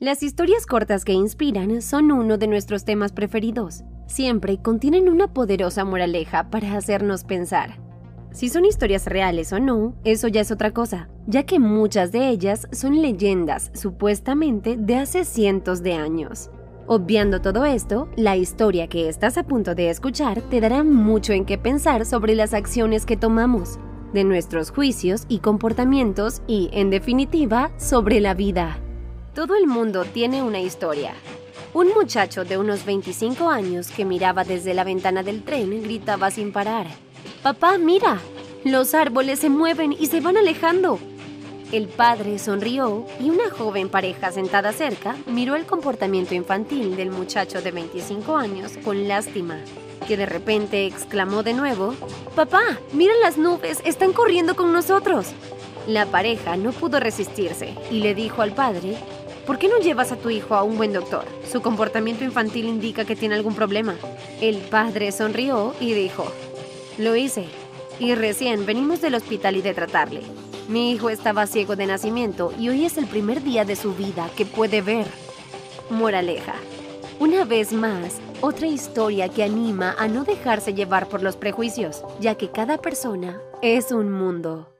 Las historias cortas que inspiran son uno de nuestros temas preferidos. Siempre contienen una poderosa moraleja para hacernos pensar. Si son historias reales o no, eso ya es otra cosa, ya que muchas de ellas son leyendas supuestamente de hace cientos de años. Obviando todo esto, la historia que estás a punto de escuchar te dará mucho en qué pensar sobre las acciones que tomamos, de nuestros juicios y comportamientos y, en definitiva, sobre la vida. Todo el mundo tiene una historia. Un muchacho de unos 25 años que miraba desde la ventana del tren gritaba sin parar. Papá, mira, los árboles se mueven y se van alejando. El padre sonrió y una joven pareja sentada cerca miró el comportamiento infantil del muchacho de 25 años con lástima, que de repente exclamó de nuevo, Papá, mira las nubes, están corriendo con nosotros. La pareja no pudo resistirse y le dijo al padre, ¿Por qué no llevas a tu hijo a un buen doctor? Su comportamiento infantil indica que tiene algún problema. El padre sonrió y dijo, Lo hice, y recién venimos del hospital y de tratarle. Mi hijo estaba ciego de nacimiento y hoy es el primer día de su vida que puede ver. Moraleja. Una vez más, otra historia que anima a no dejarse llevar por los prejuicios, ya que cada persona es un mundo.